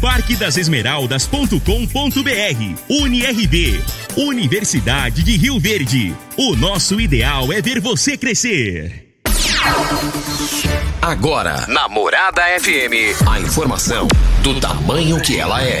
parquedasesmeraldas.com.br UniRV Universidade de Rio Verde. O nosso ideal é ver você crescer. Agora, na Morada FM, a informação do tamanho que ela é.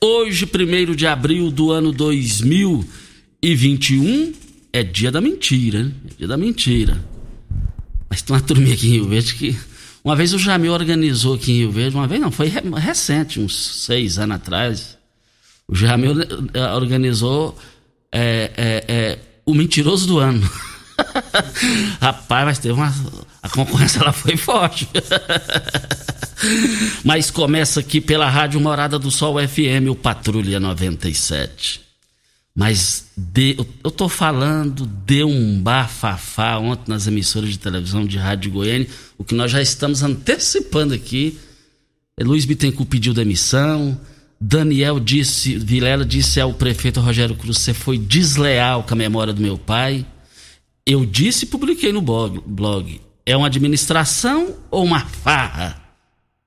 Hoje, primeiro de abril do ano 2021, é dia da mentira, hein? É dia da mentira. Mas tem uma turminha aqui em Rio Verde que. Uma vez o Jamil organizou aqui em Rio Verde, uma vez não, foi recente, uns seis anos atrás. O Jamil eh, organizou é, é, é, o mentiroso do ano. Rapaz, mas teve uma. A concorrência ela foi forte. mas começa aqui pela Rádio Morada do Sol FM, o Patrulha 97. Mas de, eu tô falando, deu um bafafá ontem nas emissoras de televisão de Rádio Goiânia, o que nós já estamos antecipando aqui. Luiz Bittencourt pediu demissão. Daniel disse, Vilela disse ao prefeito Rogério Cruz: você foi desleal com a memória do meu pai. Eu disse e publiquei no blog, blog. É uma administração ou uma farra?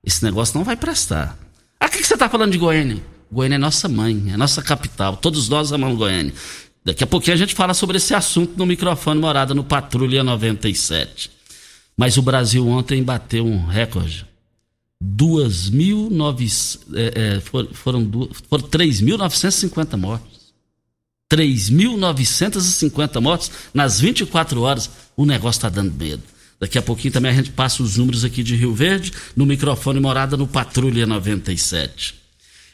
Esse negócio não vai prestar. Ah, o que, você está falando de Goiânia? Goiânia é nossa mãe, é nossa capital. Todos nós amamos Goiânia. Daqui a pouquinho a gente fala sobre esse assunto no microfone morada no Patrulha 97. Mas o Brasil ontem bateu um recorde. 2.900. É, é, foram, foram, foram 3.950 mortos. 3.950 mortos nas 24 horas. O negócio está dando medo. Daqui a pouquinho também a gente passa os números aqui de Rio Verde, no microfone morada no Patrulha 97.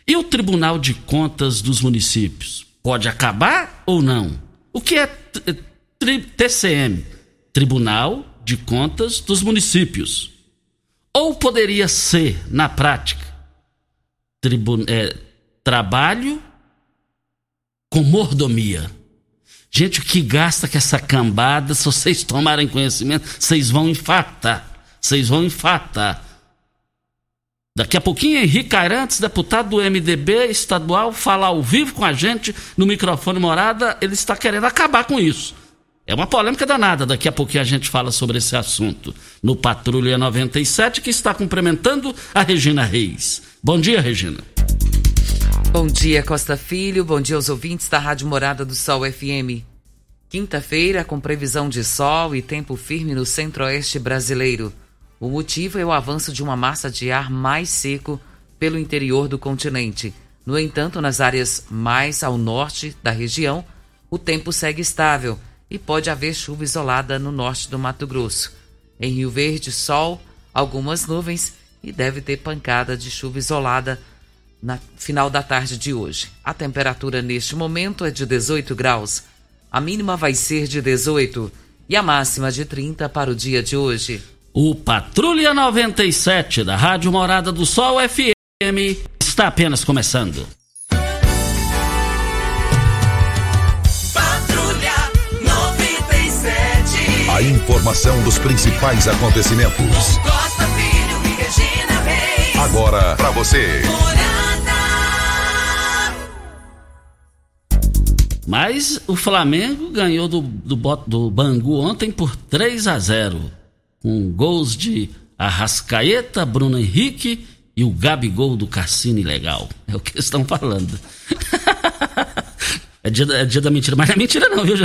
E o Tribunal de Contas dos Municípios? Pode acabar ou não? O que é TCM? Tribunal de Contas dos Municípios. Ou poderia ser, na prática, é, trabalho com mordomia. Gente, o que gasta com essa cambada, se vocês tomarem conhecimento, vocês vão infartar. Vocês vão infartar. Daqui a pouquinho, Henrique Arantes, deputado do MDB estadual, fala ao vivo com a gente no microfone morada. Ele está querendo acabar com isso. É uma polêmica danada. Daqui a pouquinho a gente fala sobre esse assunto no Patrulha 97, que está cumprimentando a Regina Reis. Bom dia, Regina. Bom dia, Costa Filho. Bom dia aos ouvintes da Rádio Morada do Sol FM. Quinta-feira, com previsão de sol e tempo firme no centro-oeste brasileiro. O motivo é o avanço de uma massa de ar mais seco pelo interior do continente. No entanto, nas áreas mais ao norte da região, o tempo segue estável e pode haver chuva isolada no norte do Mato Grosso. Em Rio Verde, sol, algumas nuvens e deve ter pancada de chuva isolada na final da tarde de hoje. A temperatura neste momento é de 18 graus. A mínima vai ser de 18 e a máxima de 30 para o dia de hoje. O Patrulha 97 da Rádio Morada do Sol FM está apenas começando. Patrulha 97. A informação dos principais acontecimentos. Costa Filho e Regina Reis. Agora para você. Mas o Flamengo ganhou do, do, do Bangu ontem por 3 a 0 com gols de Arrascaeta, Bruno Henrique e o Gabigol do Cassino Legal. É o que eles estão falando. é, dia, é dia da mentira, mas não é mentira não, viu?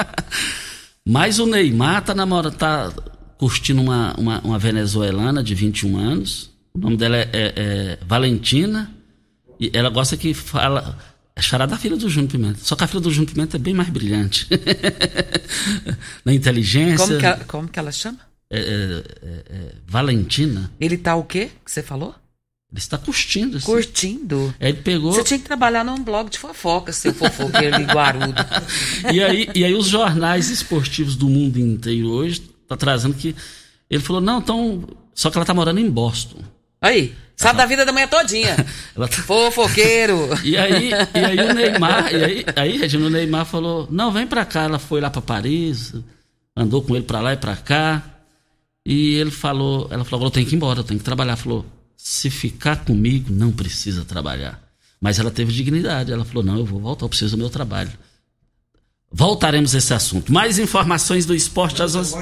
mas o Neymar tá namorando, tá curtindo uma, uma, uma, venezuelana de 21 anos. O nome dela é, é, é Valentina. E ela gosta que fala é chará da filha do Júnior Pimenta. Só que a filha do Júnior Pimenta é bem mais brilhante. Na inteligência. Como que, ela, como que ela chama? É, é, é, é, Valentina. Ele tá o quê que você falou? Ele está curtindo. Assim. Curtindo? Ele pegou... Você tinha que trabalhar num blog de fofoca, seu fofoqueiro liguarudo. e, aí, e aí os jornais esportivos do mundo inteiro hoje tá trazendo que... Ele falou, não, então... Só que ela tá morando em Boston. Aí, sabe da vida da manhã todinha. Ela tá... Fofoqueiro. E aí, e aí o Neymar, e aí, aí, Regina, o Neymar falou: não, vem pra cá. Ela foi lá pra Paris, andou com ele pra lá e pra cá. E ele falou, ela falou, eu tenho que ir embora, eu tenho que trabalhar. Falou, se ficar comigo, não precisa trabalhar. Mas ela teve dignidade. Ela falou, não, eu vou voltar, eu preciso do meu trabalho. Voltaremos a esse assunto. Mais informações do esporte às 11.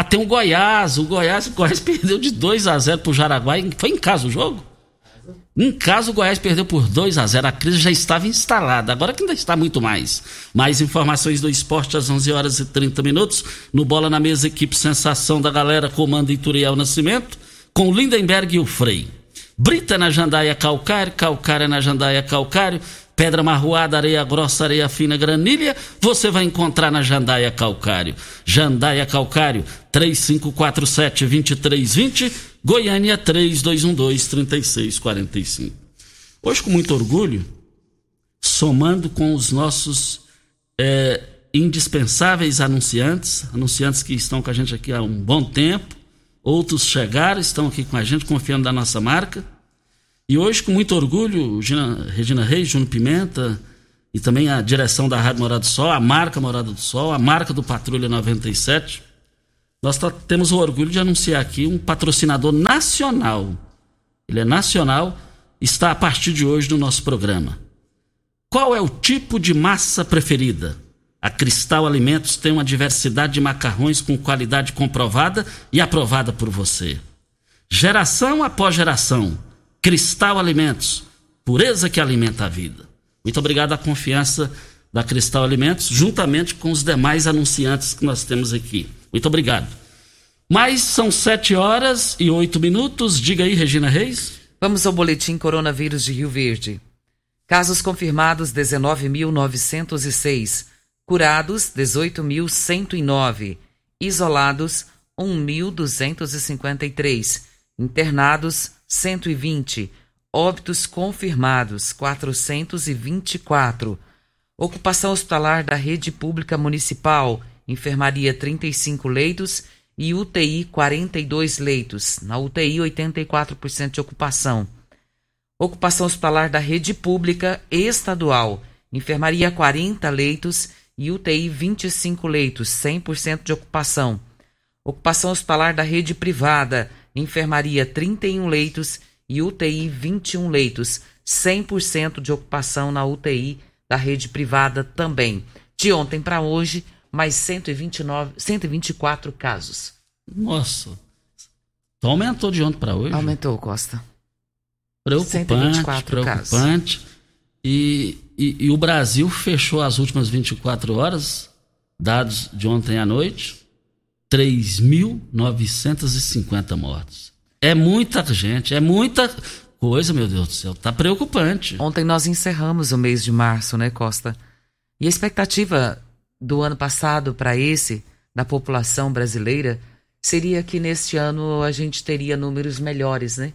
Até ah, um Goiás. O Goiás, o Goiás perdeu de 2 a 0 pro Jaraguá. Foi em casa o jogo? Em casa, o Goiás perdeu por 2 a 0 A crise já estava instalada. Agora que ainda está muito mais. Mais informações do esporte às 11 horas e 30 minutos. No Bola na Mesa, equipe Sensação da Galera, comando Ituriel Nascimento. Com Lindenberg e o Frei. Brita na Jandaia Calcário, Calcário na Jandaia Calcário pedra marroada, areia grossa, areia fina, granilha, você vai encontrar na Jandaia Calcário. Jandaia Calcário, 3547-2320, Goiânia 3212-3645. Hoje, com muito orgulho, somando com os nossos é, indispensáveis anunciantes, anunciantes que estão com a gente aqui há um bom tempo, outros chegaram, estão aqui com a gente, confiando na nossa marca e hoje, com muito orgulho, Gina, Regina Reis, Júnior Pimenta e também a direção da Rádio Morada do Sol, a marca Morada do Sol, a marca do Patrulha 97, nós tá, temos o orgulho de anunciar aqui um patrocinador nacional. Ele é nacional, está a partir de hoje no nosso programa. Qual é o tipo de massa preferida? A Cristal Alimentos tem uma diversidade de macarrões com qualidade comprovada e aprovada por você. Geração após geração Cristal Alimentos, pureza que alimenta a vida. Muito obrigado à confiança da Cristal Alimentos, juntamente com os demais anunciantes que nós temos aqui. Muito obrigado. Mas são sete horas e oito minutos. Diga aí, Regina Reis. Vamos ao boletim coronavírus de Rio Verde. Casos confirmados 19.906. Curados 18.109. Isolados 1.253. Internados 120. Óbitos confirmados, 424. Ocupação hospitalar da rede pública municipal, enfermaria 35 leitos e UTI 42 leitos. Na UTI, 84% de ocupação. Ocupação hospitalar da rede pública estadual, enfermaria 40 leitos e UTI 25 leitos, 100% de ocupação. Ocupação hospitalar da rede privada, enfermaria 31 leitos e UTI 21 leitos, 100% de ocupação na UTI da rede privada também. De ontem para hoje, mais 129, 124 casos. Nossa. Então aumentou de ontem para hoje? Aumentou, Costa. Preocupante, preocupante. Casos. E, e, e o Brasil fechou as últimas 24 horas, dados de ontem à noite, 3.950 mortos. É muita gente, é muita coisa, meu Deus do céu. Tá preocupante. Ontem nós encerramos o mês de março, né, Costa? E a expectativa do ano passado para esse, da população brasileira, seria que neste ano a gente teria números melhores, né?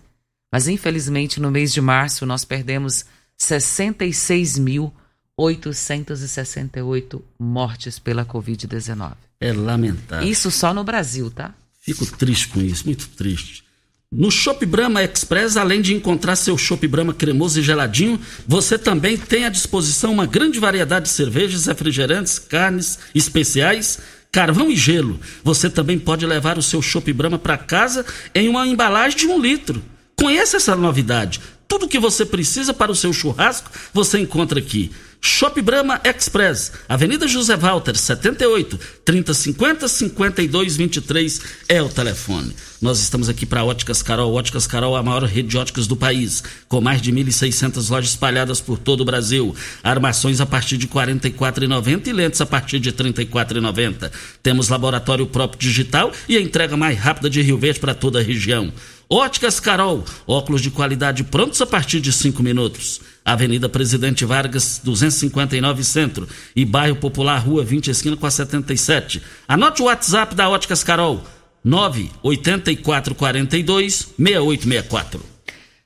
Mas infelizmente no mês de março nós perdemos 66.868 mortes pela Covid-19. É lamentável. Isso só no Brasil, tá? Fico triste com isso, muito triste. No Shop Brahma Express, além de encontrar seu Shop Brahma cremoso e geladinho, você também tem à disposição uma grande variedade de cervejas, refrigerantes, carnes especiais, carvão e gelo. Você também pode levar o seu Shop Brahma para casa em uma embalagem de um litro Conheça essa novidade. Tudo que você precisa para o seu churrasco, você encontra aqui. Shop Brahma Express, Avenida José Walter, 78, 3050 5223 é o telefone. Nós estamos aqui para Óticas Carol. Óticas Carol é a maior rede de óticas do país, com mais de 1.600 lojas espalhadas por todo o Brasil. Armações a partir de R$ 44,90 e lentes a partir de R$ 34,90. Temos laboratório próprio digital e a entrega mais rápida de Rio Verde para toda a região. Óticas Carol, óculos de qualidade prontos a partir de 5 minutos. Avenida Presidente Vargas, 259 Centro e Bairro Popular, Rua 20, esquina com a 77. Anote o WhatsApp da Óticas Carol, 98442 6864.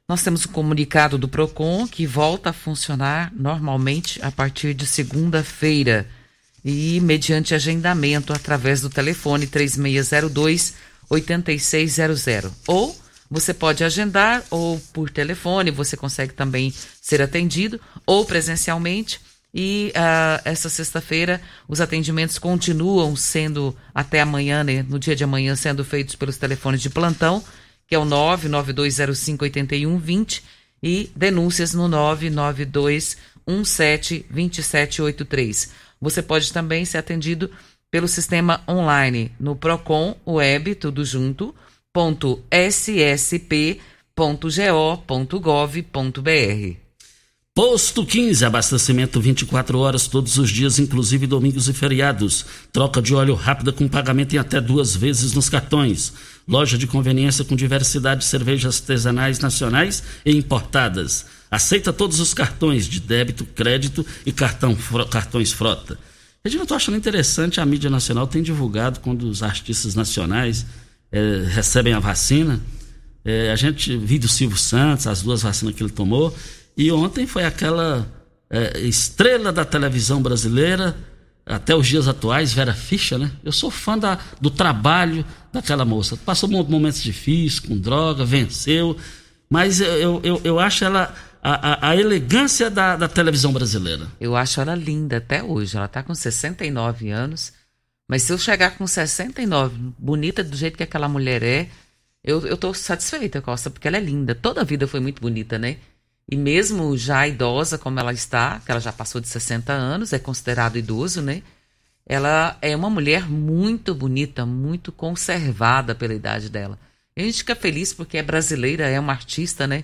Nós temos um comunicado do Procon que volta a funcionar normalmente a partir de segunda-feira e mediante agendamento através do telefone 3602 8600 ou você pode agendar ou por telefone, você consegue também ser atendido ou presencialmente. E uh, essa sexta-feira os atendimentos continuam sendo até amanhã, né, no dia de amanhã, sendo feitos pelos telefones de plantão, que é o 992058120 e denúncias no 992172783. Você pode também ser atendido pelo sistema online no Procon Web, tudo junto, www.ssp.go.gov.br. Posto 15, abastecimento 24 horas todos os dias, inclusive domingos e feriados. Troca de óleo rápida com pagamento em até duas vezes nos cartões. Loja de conveniência com diversidade de cervejas artesanais nacionais e importadas. Aceita todos os cartões de débito, crédito e cartão, cartões frota. Regina, eu estou achando interessante, a mídia nacional tem divulgado quando os artistas nacionais é, recebem a vacina. É, a gente viu do Silvio Santos, as duas vacinas que ele tomou. E ontem foi aquela é, estrela da televisão brasileira, até os dias atuais, Vera Fischer, né? Eu sou fã da, do trabalho daquela moça. Passou momentos difíceis, com droga, venceu. Mas eu, eu, eu acho ela a, a, a, elegância da, da televisão brasileira. Eu acho ela linda até hoje. Ela está com 69 anos mas se eu chegar com 69, bonita do jeito que aquela mulher é, eu, eu tô satisfeita, Costa, porque ela é linda. Toda a vida foi muito bonita, né? E mesmo já idosa como ela está, que ela já passou de 60 anos, é considerado idoso, né? Ela é uma mulher muito bonita, muito conservada pela idade dela. E a gente fica feliz porque é brasileira, é uma artista, né?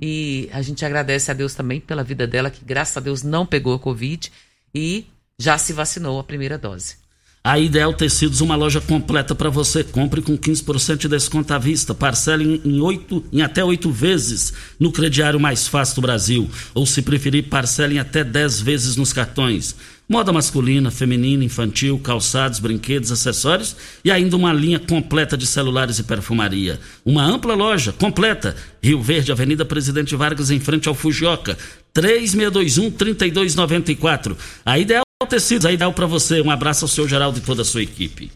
E a gente agradece a Deus também pela vida dela, que graças a Deus não pegou a Covid e já se vacinou a primeira dose. A Ideal Tecidos, uma loja completa para você. Compre com 15% de desconto à vista. Parcele em, oito, em até oito vezes no crediário mais fácil do Brasil. Ou, se preferir, parcele em até 10 vezes nos cartões. Moda masculina, feminina, infantil, calçados, brinquedos, acessórios e ainda uma linha completa de celulares e perfumaria. Uma ampla loja completa. Rio Verde, Avenida Presidente Vargas, em frente ao Fujioka. 3621-3294. A Ideal Tecidos, aí dá para você. Um abraço ao seu Geraldo e toda a sua equipe.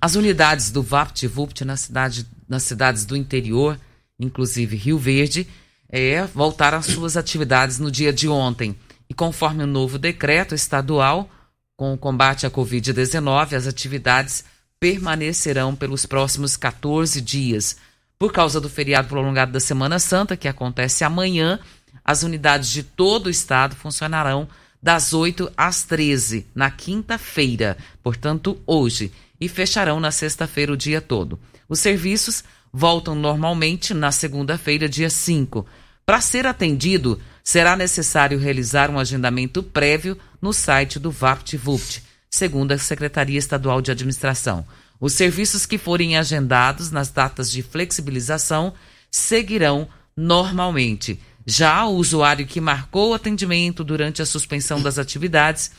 As unidades do VaptVupt na cidade, nas cidades do interior, inclusive Rio Verde, é, voltaram às suas atividades no dia de ontem. E conforme o novo decreto estadual com o combate à Covid-19, as atividades permanecerão pelos próximos 14 dias. Por causa do feriado prolongado da Semana Santa, que acontece amanhã, as unidades de todo o estado funcionarão das 8 às 13, na quinta-feira, portanto, hoje, e fecharão na sexta-feira o dia todo. Os serviços voltam normalmente na segunda-feira, dia 5. Para ser atendido, será necessário realizar um agendamento prévio no site do VaptVupt, segundo a Secretaria Estadual de Administração. Os serviços que forem agendados nas datas de flexibilização seguirão normalmente. Já o usuário que marcou o atendimento durante a suspensão das atividades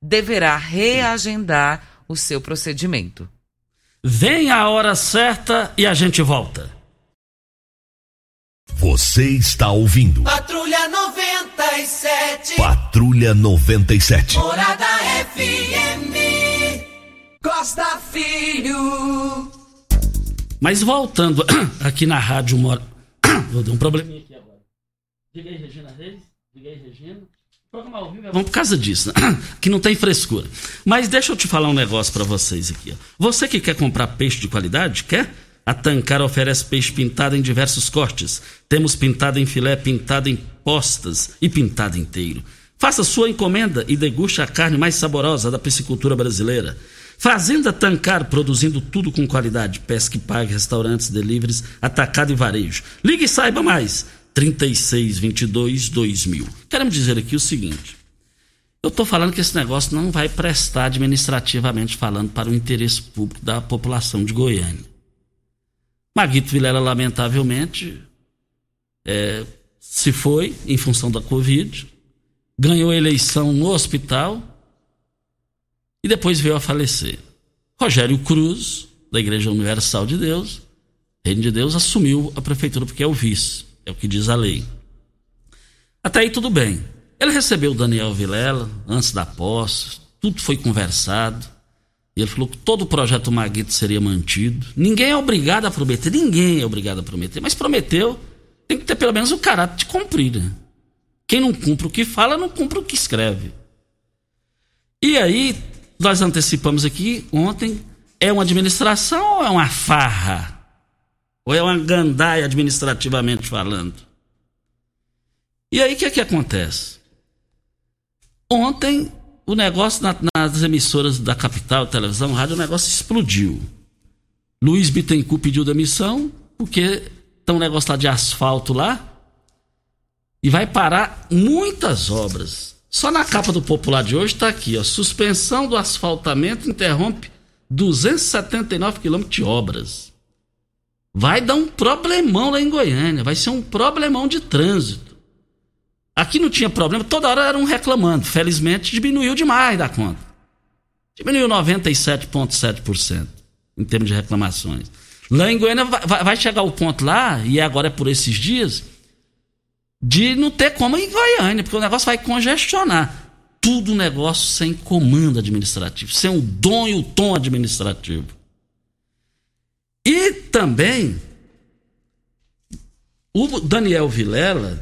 deverá reagendar o seu procedimento. Vem a hora certa e a gente volta. Você está ouvindo. Patrulha 97. Patrulha 97. Morada FM. Costa Filho. Mas voltando aqui na Rádio Mora. Vou dar um probleminha. Diga aí, Regina Reis. Diga aí, Regina. É Vamos por causa disso, né? que não tem frescura. Mas deixa eu te falar um negócio para vocês aqui. Ó. Você que quer comprar peixe de qualidade, quer? A Tancar oferece peixe pintado em diversos cortes. Temos pintado em filé, pintado em postas e pintado inteiro. Faça sua encomenda e deguste a carne mais saborosa da piscicultura brasileira. Fazenda Tancar, produzindo tudo com qualidade. Pesca e pague, restaurantes, deliveries, atacado e varejo. Ligue e saiba mais. 3622 2000. Queremos dizer aqui o seguinte. Eu estou falando que esse negócio não vai prestar administrativamente falando para o interesse público da população de Goiânia. Maguito Vilela, lamentavelmente, é, se foi em função da Covid, ganhou a eleição no hospital e depois veio a falecer. Rogério Cruz, da Igreja Universal de Deus, Reino de Deus, assumiu a prefeitura porque é o vice, é o que diz a lei. Até aí tudo bem. Ele recebeu o Daniel Vilela antes da posse, tudo foi conversado. Ele falou que todo o projeto Maguito seria mantido. Ninguém é obrigado a prometer, ninguém é obrigado a prometer, mas prometeu, tem que ter pelo menos o caráter de cumprir. Né? Quem não cumpre o que fala, não cumpre o que escreve. E aí, nós antecipamos aqui ontem, é uma administração ou é uma farra? Ou é uma gandaia administrativamente falando? E aí o que é que acontece? Ontem o negócio na, nas emissoras da capital, televisão, rádio, o negócio explodiu. Luiz Bittencourt pediu demissão porque tem um negócio lá de asfalto lá e vai parar muitas obras. Só na capa do Popular de hoje está aqui, ó, suspensão do asfaltamento interrompe 279 quilômetros de obras. Vai dar um problemão lá em Goiânia, vai ser um problemão de trânsito. Aqui não tinha problema, toda hora eram reclamando. Felizmente diminuiu demais da conta. Diminuiu 97,7% em termos de reclamações. Lá em Goiânia vai, chegar o ponto lá, e agora é por esses dias, de não ter como em Goiânia, porque o negócio vai congestionar. Tudo negócio sem comando administrativo, sem o dom e o tom administrativo. E também, o Daniel Vilela,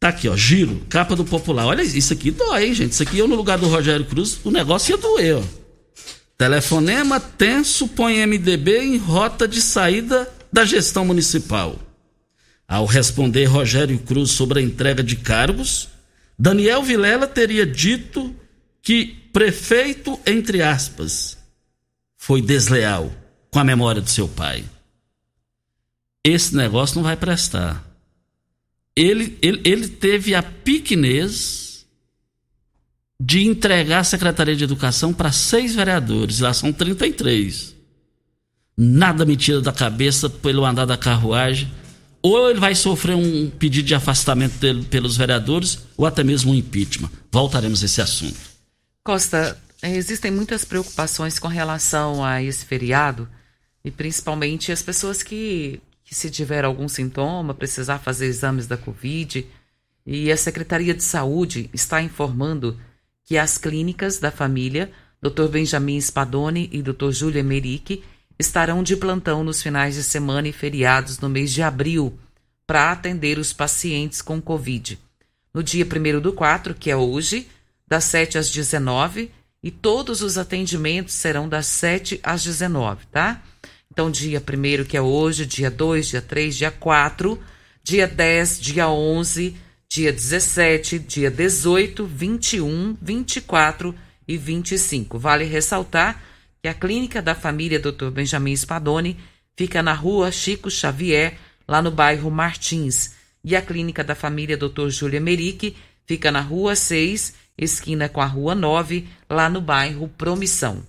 tá aqui, ó, giro, capa do Popular. Olha, isso aqui dói, hein, gente? Isso aqui eu no lugar do Rogério Cruz, o negócio ia doer, ó. Telefonema tenso põe MDB em rota de saída da gestão municipal. Ao responder Rogério Cruz sobre a entrega de cargos, Daniel Vilela teria dito que prefeito, entre aspas, foi desleal com a memória do seu pai. Esse negócio não vai prestar. Ele, ele, ele teve a piquenez de entregar a Secretaria de Educação para seis vereadores, lá são 33. Nada me tira da cabeça pelo andar da carruagem ou ele vai sofrer um pedido de afastamento dele pelos vereadores, ou até mesmo um impeachment. Voltaremos a esse assunto. Costa, existem muitas preocupações com relação a esse feriado, e principalmente as pessoas que, que se tiver algum sintoma, precisar fazer exames da Covid, e a Secretaria de Saúde está informando que as clínicas da família, Dr. Benjamin Spadoni e Dr. Júlia Merick, estarão de plantão nos finais de semana e feriados no mês de abril para atender os pacientes com Covid. No dia 1 do 4, que é hoje, das 7 às 19 e todos os atendimentos serão das 7 às 19, tá? Então, dia 1 que é hoje, dia 2, dia 3, dia 4, dia 10, dia 11, dia 17, dia 18, 21, 24 e 25. Vale ressaltar que a clínica da família Dr. Benjamin Spadoni fica na rua Chico Xavier, lá no bairro Martins, e a clínica da família Dr. Júlia Merique fica na rua 6, esquina com a rua 9, lá no bairro Promissão.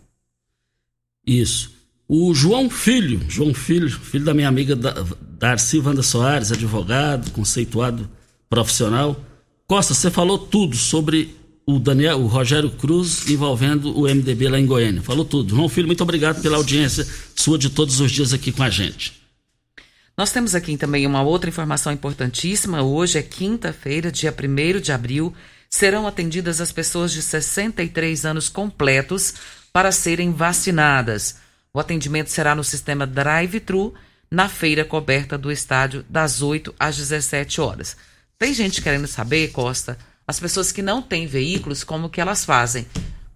Isso. O João Filho, João Filho, filho da minha amiga Darcy Wanda Soares, advogado, conceituado profissional. Costa, você falou tudo sobre o Daniel, o Rogério Cruz envolvendo o MDB lá em Goiânia. Falou tudo. João Filho, muito obrigado pela audiência sua de todos os dias aqui com a gente. Nós temos aqui também uma outra informação importantíssima. Hoje é quinta-feira, dia 1 de abril. Serão atendidas as pessoas de 63 anos completos para serem vacinadas. O atendimento será no sistema drive-thru na feira coberta do estádio das 8 às 17 horas. Tem gente querendo saber, Costa, as pessoas que não têm veículos, como que elas fazem?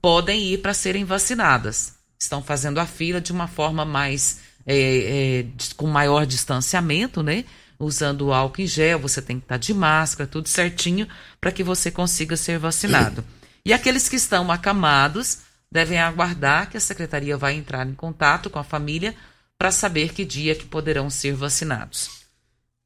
Podem ir para serem vacinadas. Estão fazendo a fila de uma forma mais é, é, com maior distanciamento, né? Usando álcool em gel, você tem que estar de máscara, tudo certinho, para que você consiga ser vacinado. E aqueles que estão acamados devem aguardar que a secretaria vai entrar em contato com a família para saber que dia que poderão ser vacinados.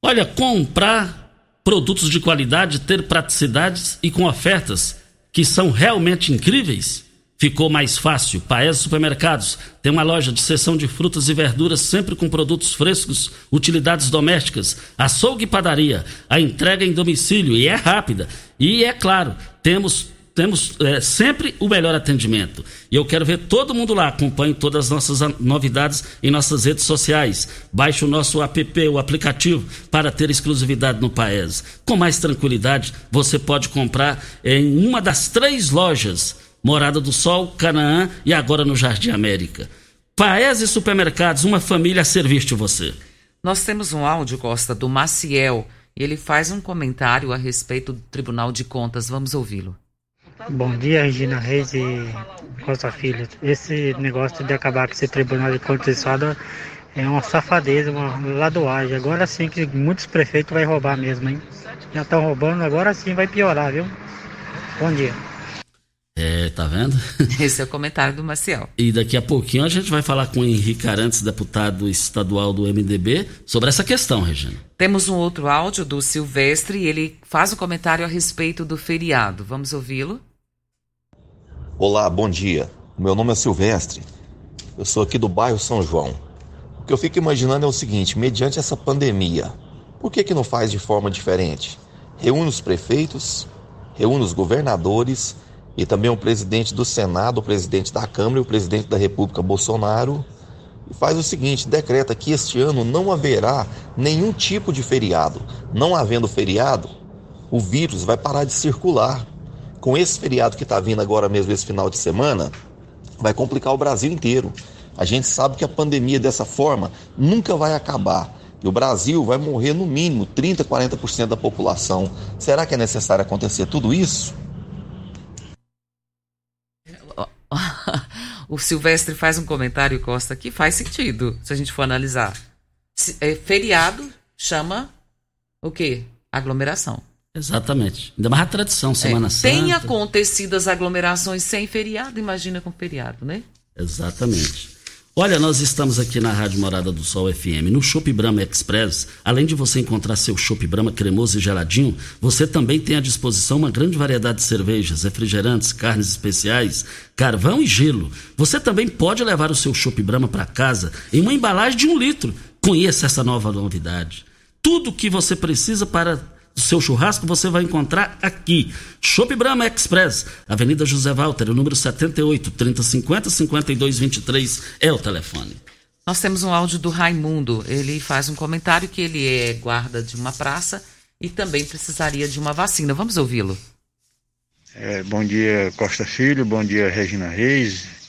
Olha, comprar produtos de qualidade, ter praticidades e com ofertas que são realmente incríveis, ficou mais fácil. Paes Supermercados tem uma loja de seção de frutas e verduras sempre com produtos frescos, utilidades domésticas, açougue e padaria. A entrega em domicílio e é rápida. E é claro, temos temos é, sempre o melhor atendimento. E eu quero ver todo mundo lá. Acompanhe todas as nossas novidades em nossas redes sociais. Baixe o nosso app, o aplicativo, para ter exclusividade no Paes. Com mais tranquilidade, você pode comprar em uma das três lojas: Morada do Sol, Canaã e agora no Jardim América. Paes e Supermercados, uma família a serviço de você. Nós temos um áudio, Costa, do Maciel. Ele faz um comentário a respeito do Tribunal de Contas. Vamos ouvi-lo. Bom dia, Regina Reis e Costa Filho. Esse negócio de acabar com esse tribunal de contas é uma safadeza, uma ladoagem. Agora sim que muitos prefeitos vão roubar mesmo, hein? Já estão roubando, agora sim vai piorar, viu? Bom dia. É, tá vendo? Esse é o comentário do Maciel. E daqui a pouquinho a gente vai falar com o Henrique Arantes, deputado estadual do MDB, sobre essa questão, Regina. Temos um outro áudio do Silvestre e ele faz um comentário a respeito do feriado. Vamos ouvi-lo? Olá, bom dia. Meu nome é Silvestre. Eu sou aqui do bairro São João. O que eu fico imaginando é o seguinte: mediante essa pandemia, por que, que não faz de forma diferente? Reúne os prefeitos, reúne os governadores e também o presidente do Senado, o presidente da Câmara e o presidente da República, Bolsonaro, e faz o seguinte: decreta que este ano não haverá nenhum tipo de feriado. Não havendo feriado, o vírus vai parar de circular com esse feriado que está vindo agora mesmo, esse final de semana, vai complicar o Brasil inteiro. A gente sabe que a pandemia dessa forma nunca vai acabar. E o Brasil vai morrer no mínimo 30, 40% da população. Será que é necessário acontecer tudo isso? O Silvestre faz um comentário, Costa, que faz sentido, se a gente for analisar. É, feriado chama o quê? Aglomeração. Exatamente. Ainda mais a tradição, Semana é, Santa. Tem acontecido as aglomerações sem feriado, imagina com feriado, né? Exatamente. Olha, nós estamos aqui na Rádio Morada do Sol FM, no Shop Brahma Express. Além de você encontrar seu Shop Brahma cremoso e geladinho, você também tem à disposição uma grande variedade de cervejas, refrigerantes, carnes especiais, carvão e gelo. Você também pode levar o seu Shop Brahma para casa em uma embalagem de um litro. Conheça essa nova novidade. Tudo o que você precisa para seu churrasco você vai encontrar aqui. Shop Brahma Express, Avenida José Walter, número 78, 3050 5223 é o telefone. Nós temos um áudio do Raimundo. Ele faz um comentário que ele é guarda de uma praça e também precisaria de uma vacina. Vamos ouvi-lo. É, bom dia, Costa Filho. Bom dia, Regina Reis.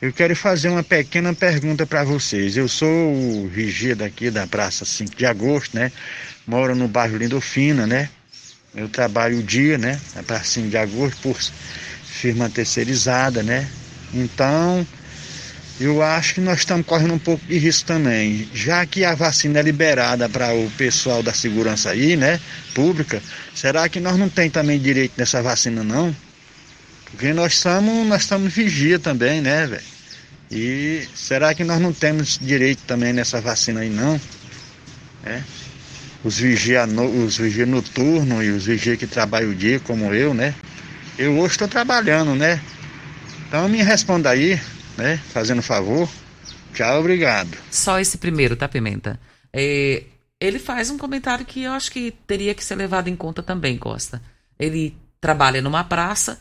Eu quero fazer uma pequena pergunta para vocês. Eu sou o vigia daqui da Praça 5 de Agosto, né? moro no bairro Lindofina, né? Eu trabalho o dia, né? A pracinha de agosto por firma terceirizada, né? Então, eu acho que nós estamos correndo um pouco de risco também. Já que a vacina é liberada para o pessoal da segurança aí, né? Pública, será que nós não tem também direito nessa vacina, não? Porque nós estamos, nós estamos vigia também, né, velho? E será que nós não temos direito também nessa vacina aí, não? É os vigia, os vigia noturno e os vigia que trabalham o dia, como eu, né? Eu hoje estou trabalhando, né? Então me responda aí, né? Fazendo favor. Tchau, obrigado. Só esse primeiro, tá, Pimenta? É, ele faz um comentário que eu acho que teria que ser levado em conta também, Costa. Ele trabalha numa praça,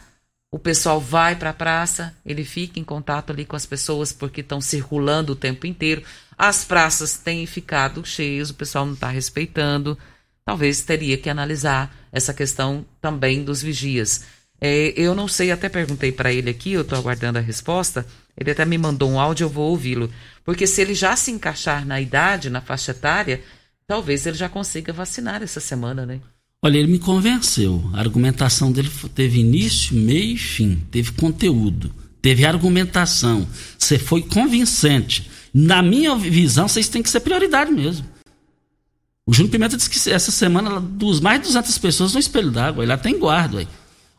o pessoal vai para a praça, ele fica em contato ali com as pessoas porque estão circulando o tempo inteiro. As praças têm ficado cheias, o pessoal não está respeitando. Talvez teria que analisar essa questão também dos vigias. É, eu não sei, até perguntei para ele aqui, eu estou aguardando a resposta. Ele até me mandou um áudio, eu vou ouvi-lo. Porque se ele já se encaixar na idade, na faixa etária, talvez ele já consiga vacinar essa semana, né? Olha, ele me convenceu. A argumentação dele teve início, meio e fim. Teve conteúdo, teve argumentação. Você foi convincente. Na minha visão, vocês têm que ser prioridade mesmo. O Júnior Pimenta disse que essa semana, dos mais de 200 pessoas no espelho d'água, ele tem guarda aí.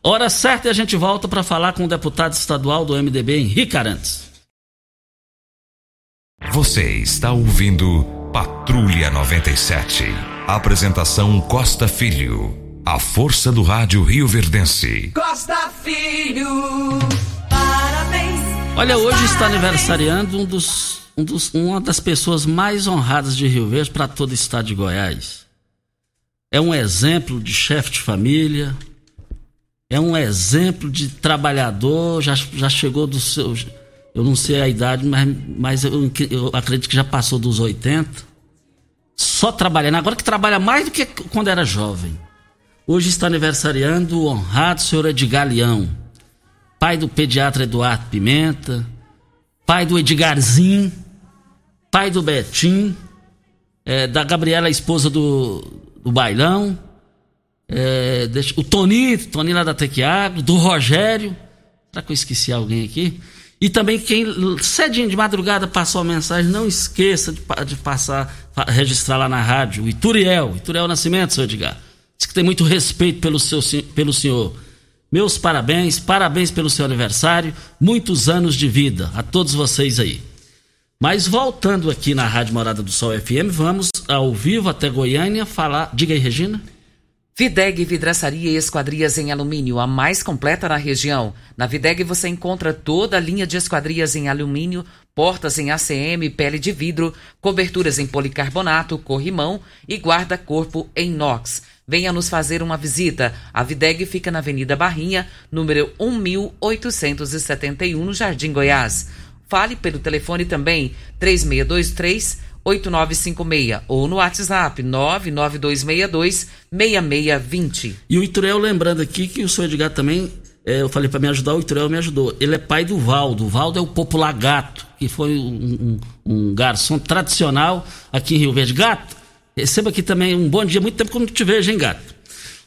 Hora certa e a gente volta para falar com o deputado estadual do MDB, Henrique Arantes. Você está ouvindo Patrulha 97. Apresentação Costa Filho. A força do rádio Rio Verdense. Costa Filho, parabéns. Olha, hoje está aniversariando um dos um dos, uma das pessoas mais honradas de Rio Verde para todo o estado de Goiás. É um exemplo de chefe de família, é um exemplo de trabalhador, já, já chegou do seu. Eu não sei a idade, mas, mas eu, eu acredito que já passou dos 80. Só trabalhando, agora que trabalha mais do que quando era jovem. Hoje está aniversariando o honrado senhor Edgar Leão, pai do pediatra Eduardo Pimenta, pai do Edgarzinho pai do Betim, é, da Gabriela, esposa do, do Bailão, é, deixa, o Tonito, Toninho lá da Tequiagro, do Rogério, será que eu esqueci alguém aqui? E também quem cedinho de madrugada passou a mensagem, não esqueça de, de passar, registrar lá na rádio, Ituriel, Ituriel Nascimento, seu Edgar. Diz que tem muito respeito pelo, seu, pelo senhor. Meus parabéns, parabéns pelo seu aniversário, muitos anos de vida a todos vocês aí. Mas voltando aqui na Rádio Morada do Sol FM, vamos ao vivo até Goiânia falar. Diga aí, Regina. Videg Vidraçaria e Esquadrias em Alumínio, a mais completa na região. Na Videg você encontra toda a linha de esquadrias em alumínio, portas em ACM, pele de vidro, coberturas em policarbonato, corrimão e guarda-corpo em inox. Venha nos fazer uma visita. A Videg fica na Avenida Barrinha, número 1871, no Jardim Goiás. Fale pelo telefone também 3623 8956 ou no WhatsApp 99262 6620. E o Iturel lembrando aqui que o senhor Edgar também, é, eu falei para me ajudar, o Iturel me ajudou. Ele é pai do Valdo. O Valdo é o popular gato, que foi um, um, um garçom tradicional aqui em Rio Verde. Gato, receba aqui também um bom dia. Muito tempo que eu não te vejo, hein, gato?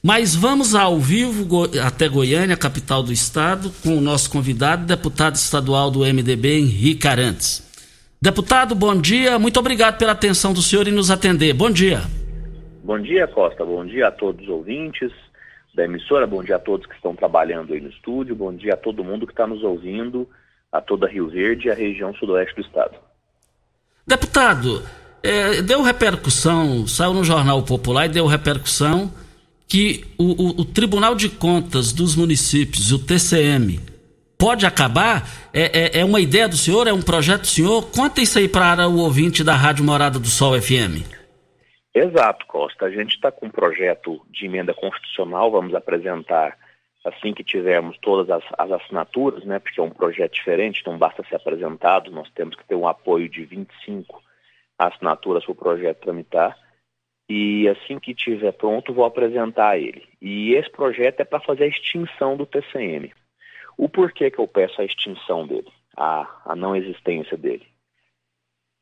Mas vamos ao vivo até Goiânia, capital do estado, com o nosso convidado, deputado estadual do MDB, Henrique Arantes. Deputado, bom dia. Muito obrigado pela atenção do senhor e nos atender. Bom dia. Bom dia, Costa. Bom dia a todos os ouvintes da emissora. Bom dia a todos que estão trabalhando aí no estúdio. Bom dia a todo mundo que está nos ouvindo, a toda Rio Verde e a região sudoeste do estado. Deputado, é, deu repercussão, saiu no Jornal Popular e deu repercussão que o, o, o, Tribunal de Contas dos Municípios, o TCM, pode acabar? É, é, é, uma ideia do senhor? É um projeto do senhor? Conta isso aí para o ouvinte da Rádio Morada do Sol FM. Exato, Costa. A gente está com um projeto de emenda constitucional, vamos apresentar assim que tivermos todas as, as assinaturas, né? Porque é um projeto diferente, não basta ser apresentado, nós temos que ter um apoio de 25 assinaturas para o projeto tramitar e assim que estiver pronto vou apresentar ele. E esse projeto é para fazer a extinção do TCM. O porquê que eu peço a extinção dele, a, a não existência dele?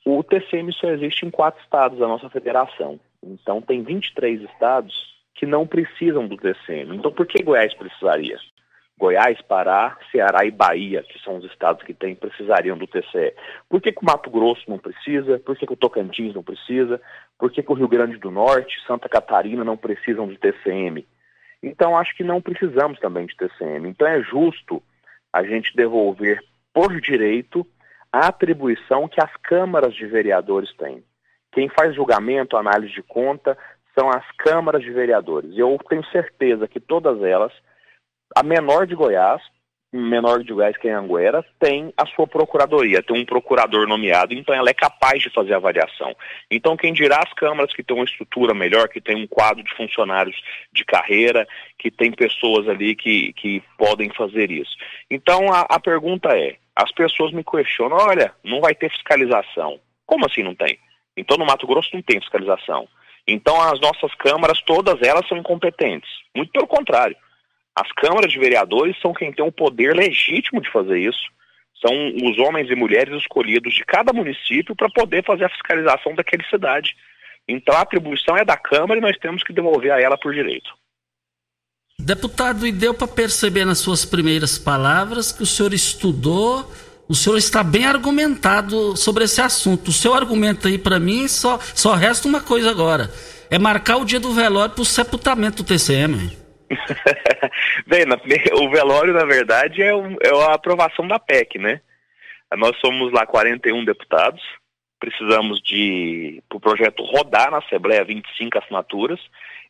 O TCM só existe em quatro estados da nossa federação. Então tem 23 estados que não precisam do TCM. Então por que Goiás precisaria? Goiás, Pará, Ceará e Bahia, que são os estados que têm, precisariam do TCE. Por que, que o Mato Grosso não precisa? Por que, que o Tocantins não precisa? Por que, que o Rio Grande do Norte, Santa Catarina não precisam de TCM? Então, acho que não precisamos também de TCM. Então, é justo a gente devolver por direito a atribuição que as câmaras de vereadores têm. Quem faz julgamento, análise de conta, são as câmaras de vereadores. E eu tenho certeza que todas elas a menor de Goiás, menor de Goiás que é Anguera, tem a sua procuradoria, tem um procurador nomeado, então ela é capaz de fazer a avaliação. Então, quem dirá as câmaras que têm uma estrutura melhor, que tem um quadro de funcionários de carreira, que tem pessoas ali que, que podem fazer isso. Então, a, a pergunta é: as pessoas me questionam, olha, não vai ter fiscalização. Como assim não tem? Então, no Mato Grosso não tem fiscalização. Então, as nossas câmaras, todas elas são incompetentes. Muito pelo contrário as câmaras de vereadores são quem tem o poder legítimo de fazer isso. São os homens e mulheres escolhidos de cada município para poder fazer a fiscalização daquela cidade. Então a atribuição é da Câmara e nós temos que devolver a ela por direito. Deputado, e deu para perceber nas suas primeiras palavras que o senhor estudou o senhor está bem argumentado sobre esse assunto. O seu argumento aí, para mim, só, só resta uma coisa agora: é marcar o dia do velório para o sepultamento do TCM. Bem, o velório, na verdade, é, um, é a aprovação da PEC, né? Nós somos lá 41 deputados, precisamos de, para o projeto rodar na Assembleia, 25 assinaturas,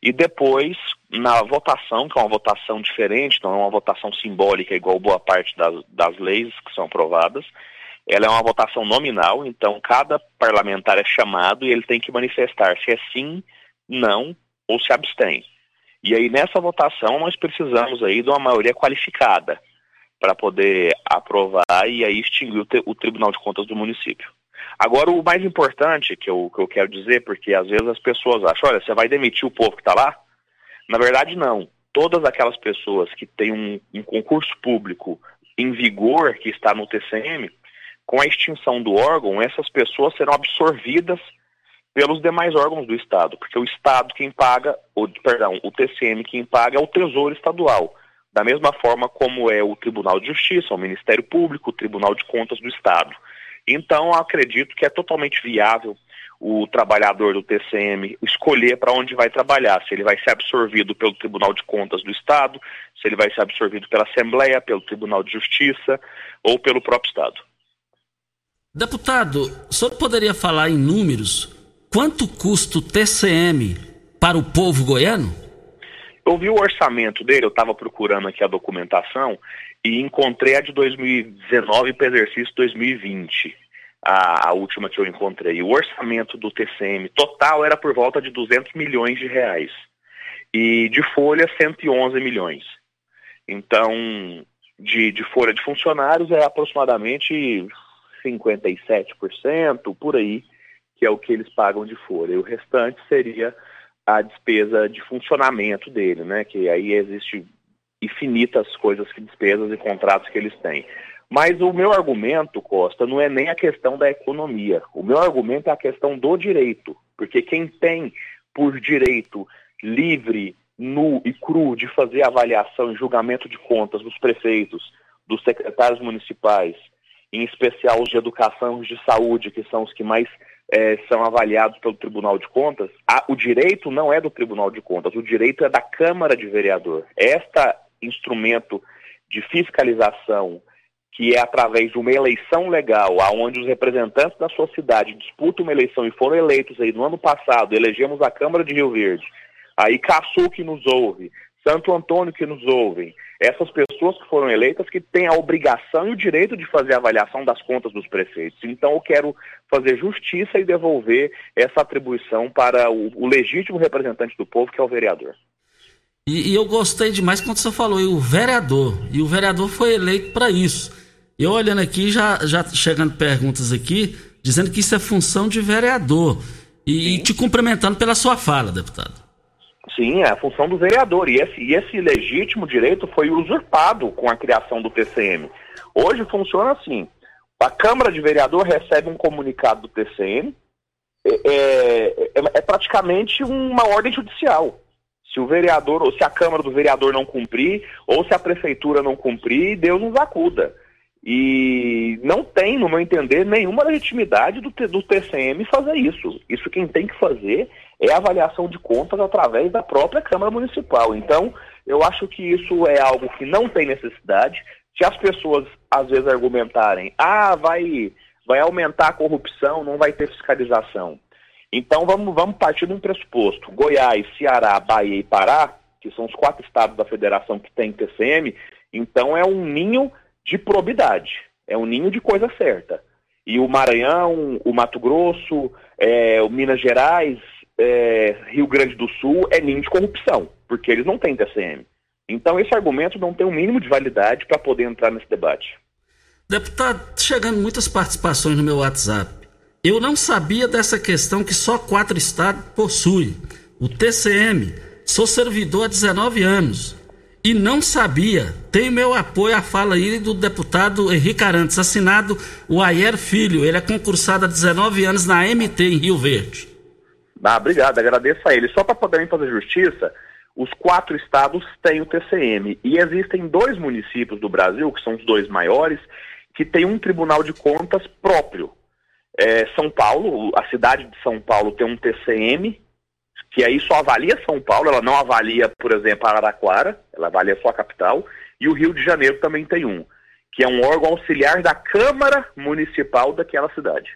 e depois, na votação, que é uma votação diferente, não é uma votação simbólica igual boa parte das, das leis que são aprovadas, ela é uma votação nominal, então cada parlamentar é chamado e ele tem que manifestar se é sim, não ou se abstém. E aí nessa votação nós precisamos aí de uma maioria qualificada para poder aprovar e aí extinguir o, o, Tribunal de Contas do município. Agora o mais importante que eu, que eu quero dizer, porque às vezes as pessoas acham, olha, você vai demitir o povo que está lá? Na verdade não. Todas aquelas pessoas que têm um, um concurso público em vigor que está no TCM, com a extinção do órgão, essas pessoas serão absorvidas pelos demais órgãos do Estado, porque o Estado quem paga, ou, perdão, o TCM quem paga é o Tesouro Estadual, da mesma forma como é o Tribunal de Justiça, o Ministério Público, o Tribunal de Contas do Estado. Então, acredito que é totalmente viável o trabalhador do TCM escolher para onde vai trabalhar, se ele vai ser absorvido pelo Tribunal de Contas do Estado, se ele vai ser absorvido pela Assembleia, pelo Tribunal de Justiça ou pelo próprio Estado. Deputado, o senhor poderia falar em números quanto custa o TCM para o povo goiano? Eu vi o orçamento dele, eu estava procurando aqui a documentação e encontrei a de 2019 para exercício 2020, a, a, última que eu encontrei. O orçamento do TCM total era por volta de 200 milhões de reais e de folha 111 milhões. Então, de, de folha de funcionários é aproximadamente 57%, por aí que é o que eles pagam de folha. E o restante seria a despesa de funcionamento dele, né? Que aí existe infinitas coisas que despesas e contratos que eles têm. Mas o meu argumento, Costa, não é nem a questão da economia. O meu argumento é a questão do direito. Porque quem tem por direito livre, nu e cru de fazer avaliação e julgamento de contas dos prefeitos, dos secretários municipais, em especial os de educação e de saúde, que são os que mais é, são avaliados pelo Tribunal de Contas, a, o direito não é do Tribunal de Contas, o direito é da Câmara de Vereador. Este instrumento de fiscalização, que é através de uma eleição legal, aonde os representantes da sua cidade disputam uma eleição e foram eleitos aí no ano passado, elegemos a Câmara de Rio Verde, aí Caçu que nos ouve, Santo Antônio que nos ouvem, essas pessoas que foram eleitas que têm a obrigação e o direito de fazer a avaliação das contas dos prefeitos. Então eu quero fazer justiça e devolver essa atribuição para o, o legítimo representante do povo, que é o vereador. E, e, eu gostei demais quando você falou, e o vereador, e o vereador foi eleito para isso. Eu olhando aqui, já, já chegando perguntas aqui, dizendo que isso é função de vereador. E, e te cumprimentando pela sua fala, deputado. Sim, é a função do vereador. E esse, e esse legítimo direito foi usurpado com a criação do TCM. Hoje funciona assim: a Câmara de Vereador recebe um comunicado do TCM, é, é, é, é praticamente uma ordem judicial. Se o vereador, ou se a Câmara do Vereador não cumprir, ou se a Prefeitura não cumprir, Deus nos acuda. E não tem, no meu entender, nenhuma legitimidade do, do TCM fazer isso. Isso quem tem que fazer é a avaliação de contas através da própria Câmara Municipal. Então, eu acho que isso é algo que não tem necessidade. Se as pessoas às vezes argumentarem, ah, vai, vai aumentar a corrupção, não vai ter fiscalização. Então vamos, vamos partir de um pressuposto. Goiás, Ceará, Bahia e Pará, que são os quatro estados da federação que tem TCM, então é um ninho de probidade, é um ninho de coisa certa. E o Maranhão, o Mato Grosso, é, o Minas Gerais, é, Rio Grande do Sul é ninho de corrupção, porque eles não têm TCM. Então esse argumento não tem o um mínimo de validade para poder entrar nesse debate. Deputado, chegando muitas participações no meu WhatsApp. Eu não sabia dessa questão que só quatro estados possuem. O TCM. Sou servidor há 19 anos. E não sabia. Tenho meu apoio à fala aí do deputado Henrique Arantes, assinado o Ayer Filho. Ele é concursado há 19 anos na MT em Rio Verde. Ah, obrigado, agradeço a ele. Só para poderem fazer justiça, os quatro estados têm o TCM e existem dois municípios do Brasil, que são os dois maiores, que tem um Tribunal de Contas próprio. É, São Paulo, a cidade de São Paulo tem um TCM, que aí só avalia São Paulo, ela não avalia, por exemplo, Araraquara, ela avalia só a capital, e o Rio de Janeiro também tem um, que é um órgão auxiliar da Câmara Municipal daquela cidade.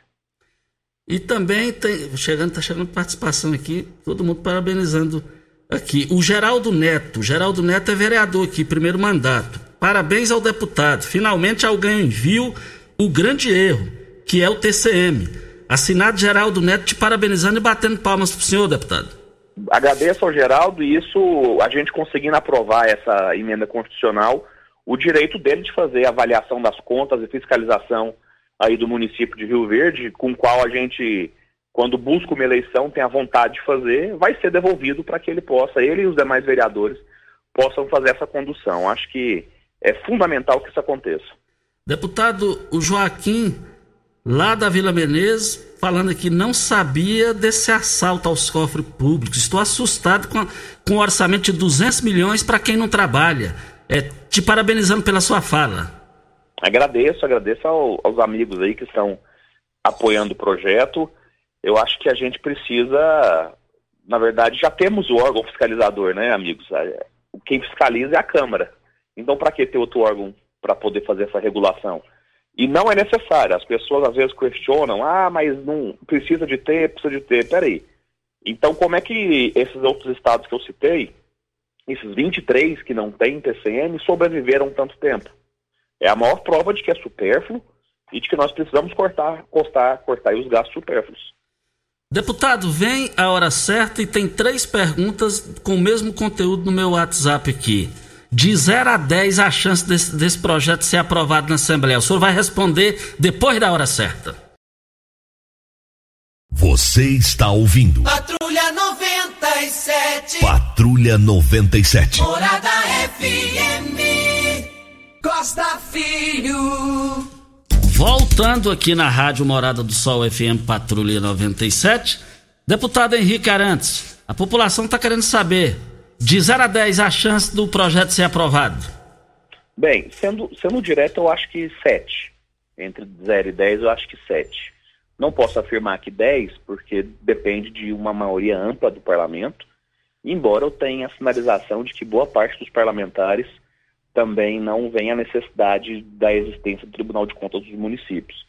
E também tem, chegando, tá chegando participação aqui, todo mundo parabenizando aqui. O Geraldo Neto, Geraldo Neto é vereador aqui, primeiro mandato. Parabéns ao deputado. Finalmente alguém viu o grande erro, que é o TCM. Assinado Geraldo Neto te parabenizando e batendo palmas pro senhor, deputado. Agradeço ao Geraldo e isso, a gente conseguindo aprovar essa emenda constitucional, o direito dele de fazer avaliação das contas e fiscalização aí do município de Rio Verde, com o qual a gente, quando busca uma eleição, tem a vontade de fazer, vai ser devolvido para que ele possa, ele e os demais vereadores, possam fazer essa condução. Acho que é fundamental que isso aconteça. Deputado, o Joaquim, lá da Vila Menezes, falando que não sabia desse assalto aos cofres públicos. Estou assustado com, com orçamento de 200 milhões para quem não trabalha. É, te parabenizando pela sua fala. Agradeço, agradeço ao, aos amigos aí que estão apoiando o projeto. Eu acho que a gente precisa, na verdade, já temos o órgão fiscalizador, né, amigos? Quem fiscaliza é a Câmara. Então, para que ter outro órgão para poder fazer essa regulação? E não é necessário. As pessoas às vezes questionam: ah, mas não precisa de ter, precisa de ter. Peraí. Então, como é que esses outros estados que eu citei, esses 23 que não têm TCM, sobreviveram tanto tempo? É a maior prova de que é supérfluo e de que nós precisamos cortar, cortar, cortar os gastos supérfluos. Deputado, vem a hora certa e tem três perguntas com o mesmo conteúdo no meu WhatsApp aqui. De 0 a 10 a chance desse, desse projeto ser aprovado na Assembleia. O senhor vai responder depois da hora certa. Você está ouvindo. Patrulha 97. Patrulha 97. Morada FM. Costa Filho. Voltando aqui na Rádio Morada do Sol FM Patrulha 97. Deputado Henrique Arantes, a população está querendo saber de 0 a 10 a chance do projeto ser aprovado? Bem, sendo, sendo direto, eu acho que 7. Entre 0 e 10, eu acho que 7. Não posso afirmar que 10, porque depende de uma maioria ampla do parlamento, embora eu tenha a sinalização de que boa parte dos parlamentares também não vem a necessidade da existência do Tribunal de Contas dos municípios.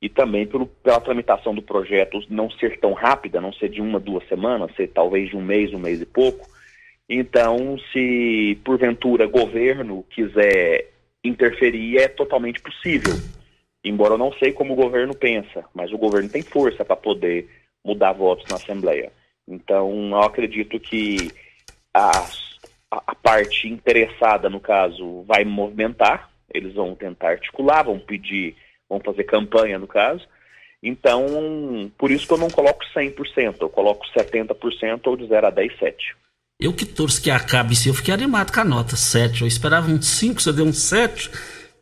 E também pelo, pela tramitação do projeto não ser tão rápida, não ser de uma, duas semanas, ser talvez de um mês, um mês e pouco, então, se porventura governo quiser interferir, é totalmente possível. Embora eu não sei como o governo pensa, mas o governo tem força para poder mudar votos na Assembleia. Então, eu acredito que a, a parte interessada, no caso, vai movimentar, eles vão tentar articular, vão pedir, vão fazer campanha, no caso. Então, por isso que eu não coloco 100%, eu coloco 70% ou de 0 a 10, 7. Eu que torço que acabe isso, eu fiquei animado com a nota 7. Eu esperava um 5, você deu um 7.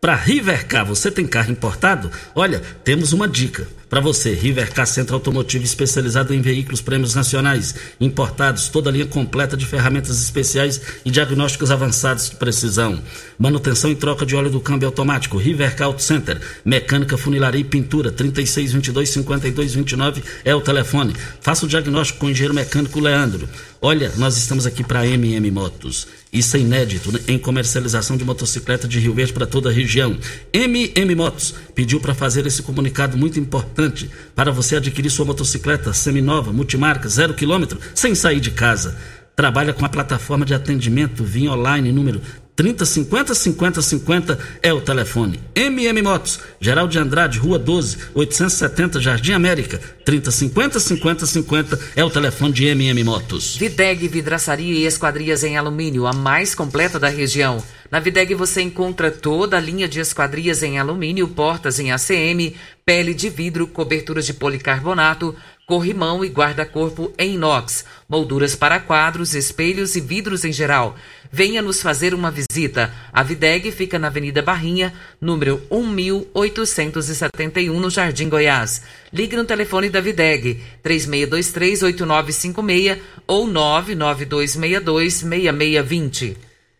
Para Rivercar, você tem carro importado? Olha, temos uma dica para você. Rivercar Centro Automotivo especializado em veículos prêmios nacionais, importados, toda a linha completa de ferramentas especiais e diagnósticos avançados de precisão. Manutenção e troca de óleo do câmbio automático. Rivercar Auto Center. Mecânica, funilaria e pintura. 3622 5229 é o telefone. Faça o diagnóstico com o engenheiro mecânico Leandro. Olha, nós estamos aqui para MM Motos. Isso é inédito né? em comercialização de motocicleta de Rio Verde para toda a região. MM Motos pediu para fazer esse comunicado muito importante para você adquirir sua motocicleta seminova, multimarca, zero quilômetro, sem sair de casa. Trabalha com a plataforma de atendimento Vim Online número 3050 50 50 é o telefone. MM Motos, Geral de Andrade, Rua 12, 870, Jardim América. 3050 50 50 é o telefone de MM Motos. Videg Vidraçaria e Esquadrias em Alumínio, a mais completa da região. Na Videg você encontra toda a linha de esquadrias em alumínio, portas em ACM, pele de vidro, coberturas de policarbonato, corrimão e guarda-corpo em inox, molduras para quadros, espelhos e vidros em geral. Venha nos fazer uma visita. A Videg fica na Avenida Barrinha, número 1871, no Jardim Goiás. Ligue no telefone da Videg, 3623-8956 ou 99262-6620.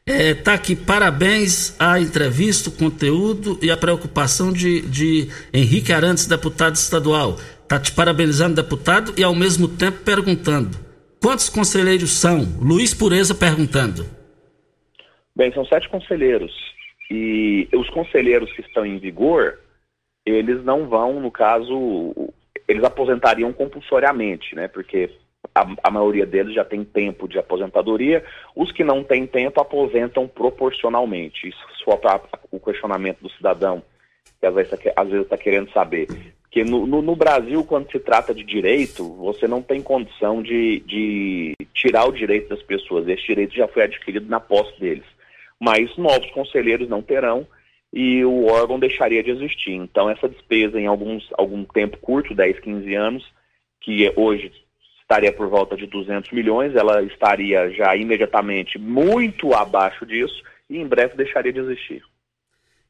É, tá aqui, parabéns à entrevista, o conteúdo e a preocupação de, de Henrique Arantes, deputado estadual. Tá te parabenizando, deputado, e ao mesmo tempo perguntando: quantos conselheiros são? Luiz Pureza perguntando. Bem, são sete conselheiros. E os conselheiros que estão em vigor, eles não vão, no caso, eles aposentariam compulsoriamente, né? Porque a, a, maioria deles já tem tempo de aposentadoria. Os que não têm tempo aposentam proporcionalmente. Isso for para o questionamento do cidadão, que às vezes está tá querendo saber. Porque no, no, no, Brasil, quando se trata de direito, você não tem condição de, de tirar o direito das pessoas. Esse direito já foi adquirido na posse deles. Mas novos conselheiros não terão e o órgão deixaria de existir. Então, essa despesa em alguns, algum tempo curto, 10, 15 anos, que hoje estaria por volta de 200 milhões, ela estaria já imediatamente muito abaixo disso e em breve deixaria de existir.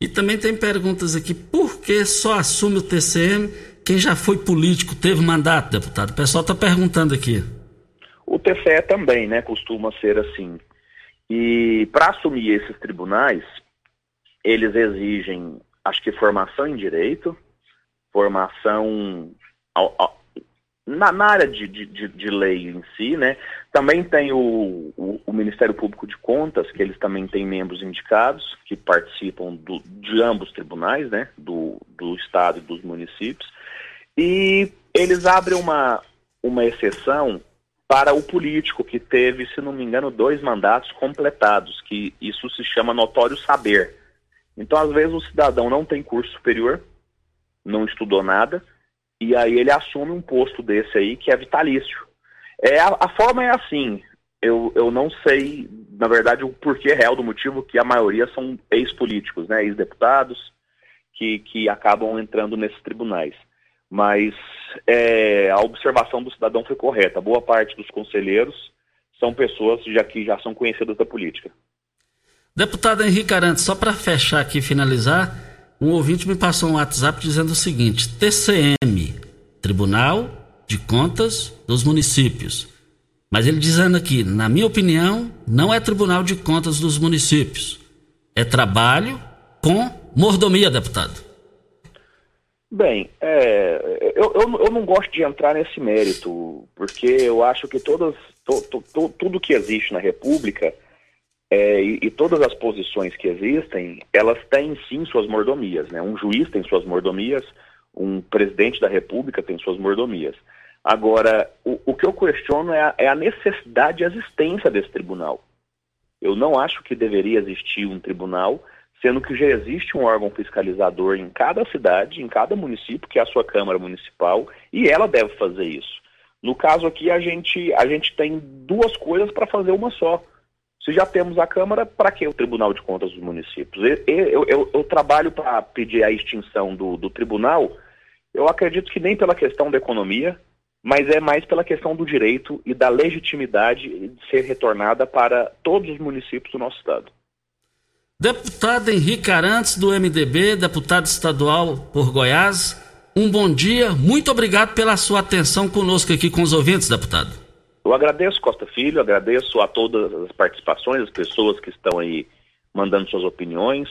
E também tem perguntas aqui, por que só assume o TCM quem já foi político, teve mandato, deputado? O pessoal está perguntando aqui. O TCE também, né, costuma ser assim. E para assumir esses tribunais, eles exigem, acho que formação em direito, formação na, na área de, de, de, lei em si, né? Também tem o, o, o, Ministério Público de Contas, que eles também têm membros indicados, que participam do, de ambos tribunais, né? Do, do Estado e dos municípios. E eles abrem uma, uma exceção para o político que teve, se não me engano, dois mandatos completados, que isso se chama notório saber. Então, às vezes, o cidadão não tem curso superior, não estudou nada, e aí ele assume um posto desse aí que é vitalício. É, a, a forma é assim, eu, eu não sei, na verdade, o porquê real do motivo que a maioria são ex-políticos, né, ex-deputados, que, que acabam entrando nesses tribunais. Mas é, a observação do cidadão foi correta. Boa parte dos conselheiros são pessoas já que já são conhecidas da política. Deputado Henrique Arantes, só para fechar aqui e finalizar, um ouvinte me passou um WhatsApp dizendo o seguinte: TCM, Tribunal de Contas dos Municípios. Mas ele dizendo aqui, na minha opinião, não é Tribunal de Contas dos Municípios. É trabalho com mordomia, deputado. Bem, é, eu, eu, eu, não gosto de entrar nesse mérito, porque eu acho que todas, to, to, to, tudo que existe na República é, e, e, todas as posições que existem, elas têm sim suas mordomias. Né? Um juiz tem suas mordomias, um presidente da República tem suas mordomias. Agora, o, o que eu questiono é a, é a necessidade de existência desse tribunal. Eu não acho que deveria existir um tribunal, sendo que já existe um órgão fiscalizador em cada cidade, em cada município, que é a sua Câmara Municipal, e ela deve fazer isso. No caso aqui, a gente, a gente tem duas coisas para fazer uma só. Se já temos a Câmara, para que o Tribunal de Contas dos Municípios? Eu, eu, eu, trabalho para pedir a extinção do, do tribunal, eu acredito que nem pela questão da economia, mas é mais pela questão do direito e da legitimidade de ser retornada para todos os municípios do nosso Estado. Deputado Henrique Arantes, do MDB, deputado estadual por Goiás, um bom dia, muito obrigado pela sua atenção conosco aqui com os ouvintes, deputado. Eu agradeço, Costa Filho, agradeço a todas as participações, as pessoas que estão aí mandando suas opiniões,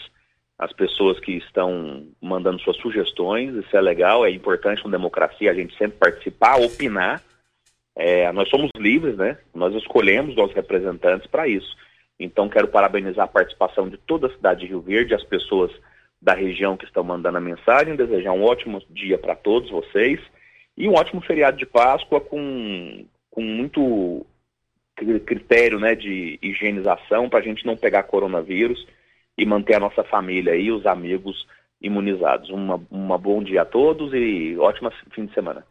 as pessoas que estão mandando suas sugestões, isso é legal, é importante na democracia a gente sempre participar, opinar. É, nós somos livres, né? Nós escolhemos nossos representantes para isso. Então quero parabenizar a participação de toda a cidade de Rio Verde, as pessoas da região que estão mandando a mensagem, desejar um ótimo dia para todos vocês e um ótimo feriado de Páscoa com com muito critério né, de higienização para a gente não pegar coronavírus e manter a nossa família e os amigos imunizados. Uma, uma bom dia a todos e ótimo fim de semana.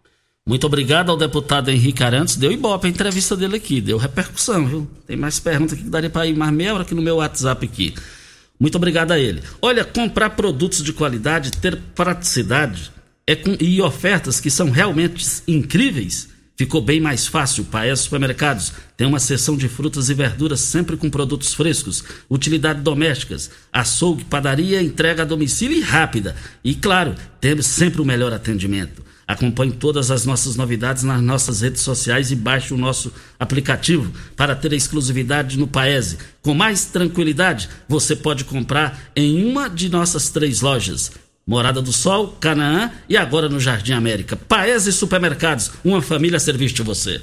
Muito obrigado ao deputado Henrique Arantes. Deu ibope a entrevista dele aqui, deu repercussão, viu? Tem mais perguntas aqui que daria para ir mais meia hora aqui no meu WhatsApp aqui. Muito obrigado a ele. Olha, comprar produtos de qualidade, ter praticidade é com, e ofertas que são realmente incríveis Ficou bem mais fácil. Paes Supermercados tem uma seção de frutas e verduras sempre com produtos frescos, utilidades domésticas, açougue, padaria, entrega a domicílio e rápida. E claro, temos sempre o melhor atendimento. Acompanhe todas as nossas novidades nas nossas redes sociais e baixe o nosso aplicativo para ter a exclusividade no Paese. Com mais tranquilidade, você pode comprar em uma de nossas três lojas. Morada do Sol, Canaã e agora no Jardim América. Paese Supermercados, uma família a serviço de você.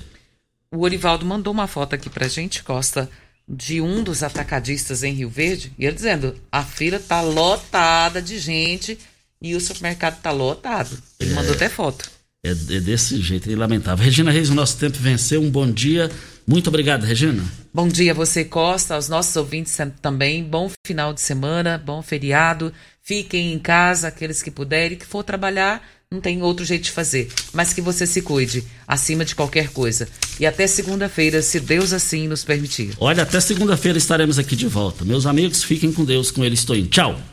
O Orivaldo mandou uma foto aqui pra gente, Costa, de um dos atacadistas em Rio Verde, e ele dizendo: a fila tá lotada de gente e o supermercado tá lotado. Ele é, mandou até foto. É, é desse jeito, é lamentável. Regina Reis, o nosso tempo venceu. Um bom dia. Muito obrigado, Regina. Bom dia a você, Costa, aos nossos ouvintes também. Bom final de semana, bom feriado. Fiquem em casa, aqueles que puderem, que for trabalhar, não tem outro jeito de fazer. Mas que você se cuide, acima de qualquer coisa. E até segunda-feira, se Deus assim nos permitir. Olha, até segunda-feira estaremos aqui de volta. Meus amigos, fiquem com Deus, com ele estou indo. Tchau.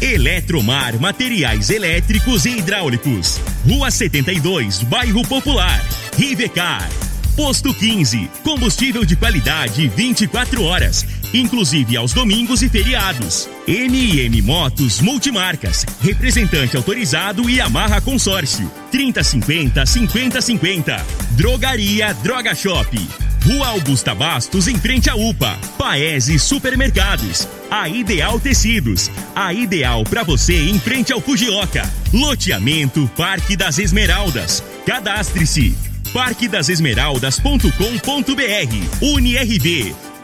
Eletromar Materiais Elétricos e Hidráulicos. Rua 72, Bairro Popular. Rivecar. Posto 15. Combustível de qualidade 24 horas, inclusive aos domingos e feriados. MM Motos Multimarcas. Representante autorizado e amarra consórcio. 3050 5050. Drogaria Droga Shop. Rua Augusta Bastos, em frente à UPA. Paese Supermercados. A Ideal Tecidos. A ideal para você em frente ao Fujioka. Loteamento Parque das Esmeraldas. Cadastre-se. parquedasesmeraldas.com.br. UniRV.